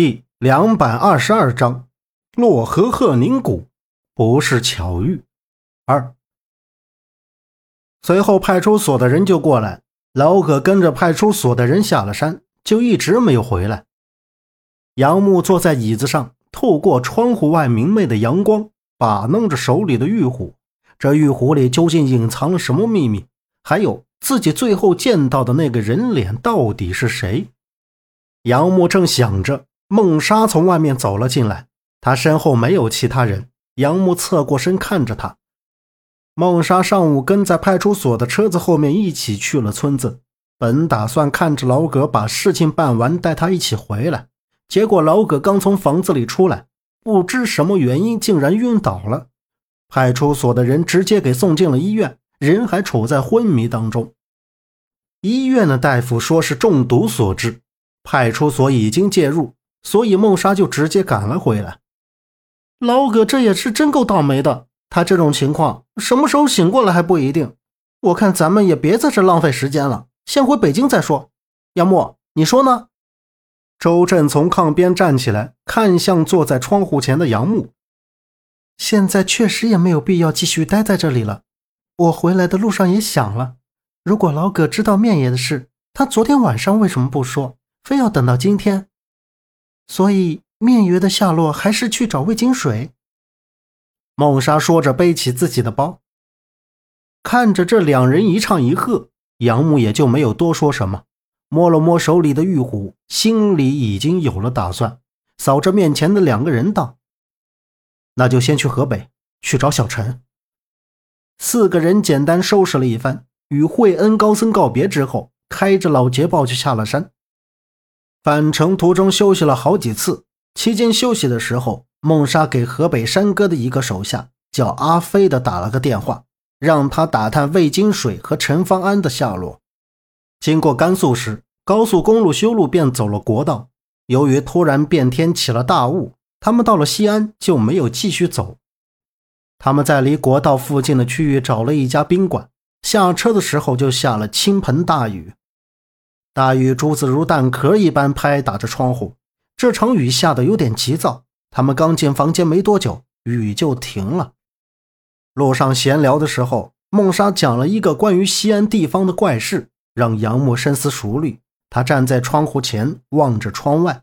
第两百二十二章，洛河鹤宁谷不是巧遇。二，随后派出所的人就过来，老葛跟着派出所的人下了山，就一直没有回来。杨木坐在椅子上，透过窗户外明媚的阳光，把弄着手里的玉壶。这玉壶里究竟隐藏了什么秘密？还有自己最后见到的那个人脸到底是谁？杨木正想着。孟莎从外面走了进来，她身后没有其他人。杨木侧过身看着她。孟莎上午跟在派出所的车子后面一起去了村子，本打算看着老葛把事情办完，带他一起回来。结果老葛刚从房子里出来，不知什么原因竟然晕倒了。派出所的人直接给送进了医院，人还处在昏迷当中。医院的大夫说是中毒所致，派出所已经介入。所以孟莎就直接赶了回来。老葛这也是真够倒霉的，他这种情况什么时候醒过来还不一定。我看咱们也别在这浪费时间了，先回北京再说。杨木，你说呢？周震从炕边站起来，看向坐在窗户前的杨木。现在确实也没有必要继续待在这里了。我回来的路上也想了，如果老葛知道面爷的事，他昨天晚上为什么不说，非要等到今天？所以，面约的下落还是去找魏金水。孟莎说着，背起自己的包，看着这两人一唱一和，杨木也就没有多说什么，摸了摸手里的玉壶，心里已经有了打算，扫着面前的两个人道：“那就先去河北去找小陈。”四个人简单收拾了一番，与惠恩高僧告别之后，开着老捷豹就下了山。返程途中休息了好几次，期间休息的时候，孟莎给河北山哥的一个手下叫阿飞的打了个电话，让他打探魏金水和陈方安的下落。经过甘肃时，高速公路修路便走了国道。由于突然变天起了大雾，他们到了西安就没有继续走。他们在离国道附近的区域找了一家宾馆，下车的时候就下了倾盆大雨。大雨珠子如蛋壳一般拍打着窗户，这场雨下得有点急躁。他们刚进房间没多久，雨就停了。路上闲聊的时候，孟莎讲了一个关于西安地方的怪事，让杨木深思熟虑。他站在窗户前望着窗外。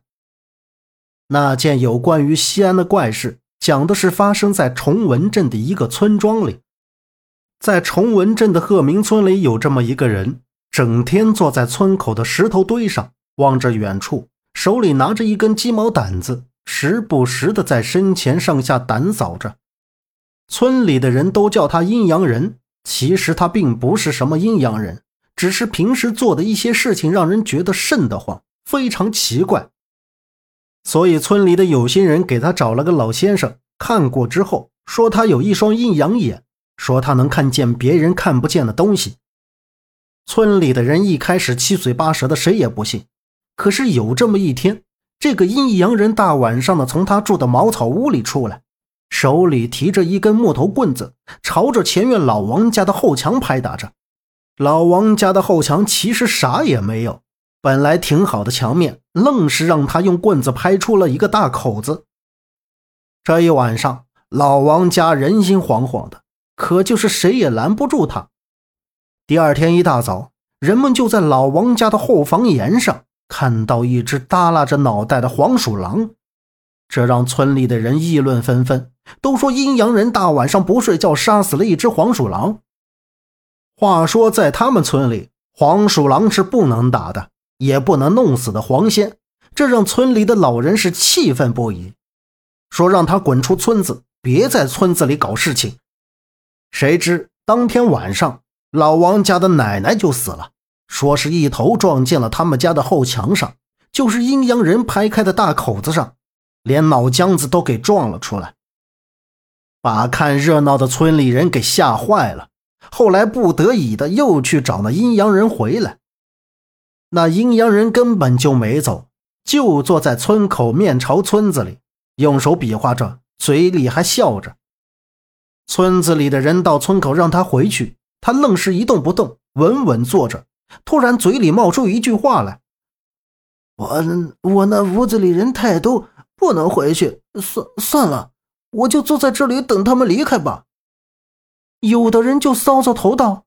那件有关于西安的怪事，讲的是发生在崇文镇的一个村庄里。在崇文镇的鹤鸣村里，有这么一个人。整天坐在村口的石头堆上，望着远处，手里拿着一根鸡毛掸子，时不时的在身前上下掸扫着。村里的人都叫他阴阳人，其实他并不是什么阴阳人，只是平时做的一些事情让人觉得瘆得慌，非常奇怪。所以村里的有心人给他找了个老先生看过之后，说他有一双阴阳眼，说他能看见别人看不见的东西。村里的人一开始七嘴八舌的，谁也不信。可是有这么一天，这个阴阳人大晚上的从他住的茅草屋里出来，手里提着一根木头棍子，朝着前院老王家的后墙拍打着。老王家的后墙其实啥也没有，本来挺好的墙面，愣是让他用棍子拍出了一个大口子。这一晚上，老王家人心惶惶的，可就是谁也拦不住他。第二天一大早，人们就在老王家的后房檐上看到一只耷拉着脑袋的黄鼠狼，这让村里的人议论纷纷，都说阴阳人大晚上不睡觉杀死了一只黄鼠狼。话说，在他们村里，黄鼠狼是不能打的，也不能弄死的黄仙，这让村里的老人是气愤不已，说让他滚出村子，别在村子里搞事情。谁知当天晚上。老王家的奶奶就死了，说是一头撞进了他们家的后墙上，就是阴阳人拍开的大口子上，连脑浆子都给撞了出来，把看热闹的村里人给吓坏了。后来不得已的又去找那阴阳人回来，那阴阳人根本就没走，就坐在村口，面朝村子里，用手比划着，嘴里还笑着。村子里的人到村口让他回去。他愣是一动不动，稳稳坐着。突然，嘴里冒出一句话来：“我我那屋子里人太多，不能回去。算算了，我就坐在这里等他们离开吧。有的人就搔搔头道：“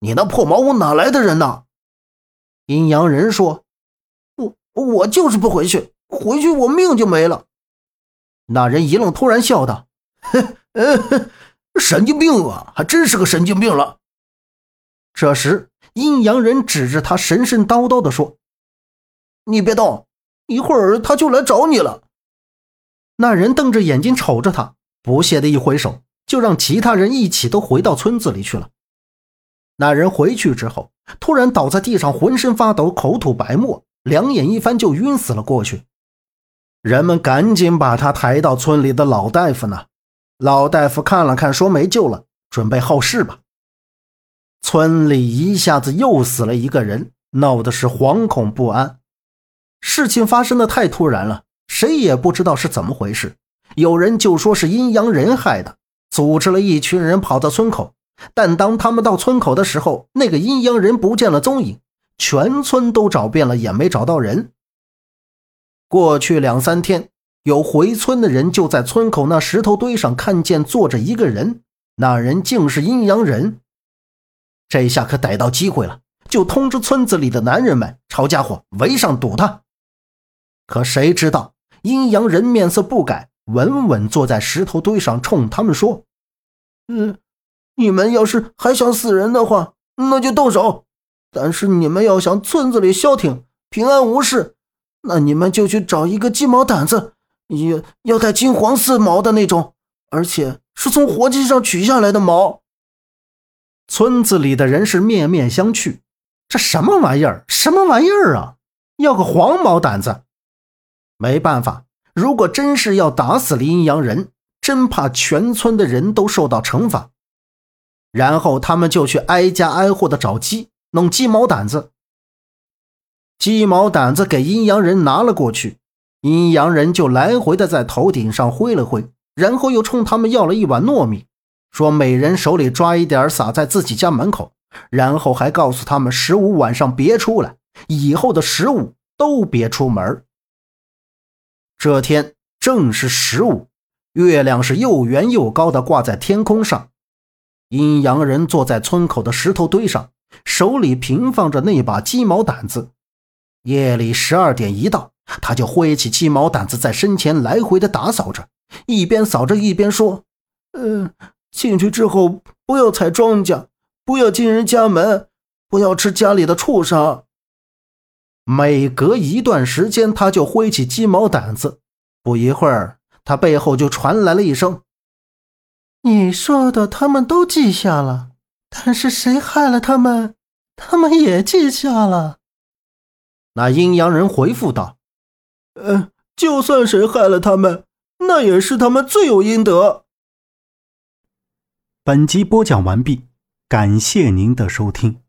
你那破茅屋哪来的人呢？”阴阳人说：“我我就是不回去，回去我命就没了。”那人一愣，突然笑道：“ 神经病啊，还真是个神经病了。”这时，阴阳人指着他，神神叨叨地说：“你别动，一会儿他就来找你了。”那人瞪着眼睛瞅着他，不屑的一挥手，就让其他人一起都回到村子里去了。那人回去之后，突然倒在地上，浑身发抖，口吐白沫，两眼一翻就晕死了过去。人们赶紧把他抬到村里的老大夫那。老大夫看了看，说没救了，准备后事吧。村里一下子又死了一个人，闹的是惶恐不安。事情发生的太突然了，谁也不知道是怎么回事。有人就说是阴阳人害的，组织了一群人跑到村口。但当他们到村口的时候，那个阴阳人不见了踪影，全村都找遍了也没找到人。过去两三天，有回村的人就在村口那石头堆上看见坐着一个人，那人竟是阴阳人。这下可逮到机会了，就通知村子里的男人们抄家伙围上堵他。可谁知道阴阳人面色不改，稳稳坐在石头堆上，冲他们说：“嗯，你们要是还想死人的话，那就动手；但是你们要想村子里消停、平安无事，那你们就去找一个鸡毛掸子，要要带金黄色毛的那种，而且是从活鸡上取下来的毛。”村子里的人是面面相觑，这什么玩意儿？什么玩意儿啊？要个黄毛掸子？没办法，如果真是要打死了阴阳人，真怕全村的人都受到惩罚。然后他们就去挨家挨户的找鸡，弄鸡毛掸子。鸡毛掸子给阴阳人拿了过去，阴阳人就来回的在头顶上挥了挥，然后又冲他们要了一碗糯米。说每人手里抓一点，撒在自己家门口，然后还告诉他们十五晚上别出来，以后的十五都别出门。这天正是十五，月亮是又圆又高的挂在天空上。阴阳人坐在村口的石头堆上，手里平放着那把鸡毛掸子。夜里十二点一到，他就挥起鸡毛掸子在身前来回的打扫着，一边扫着一边说：“嗯。”进去之后不要踩庄稼，不要进人家门，不要吃家里的畜生。每隔一段时间，他就挥起鸡毛掸子。不一会儿，他背后就传来了一声：“你说的他们都记下了，但是谁害了他们，他们也记下了。”那阴阳人回复道：“呃，就算谁害了他们，那也是他们罪有应得。”本集播讲完毕，感谢您的收听。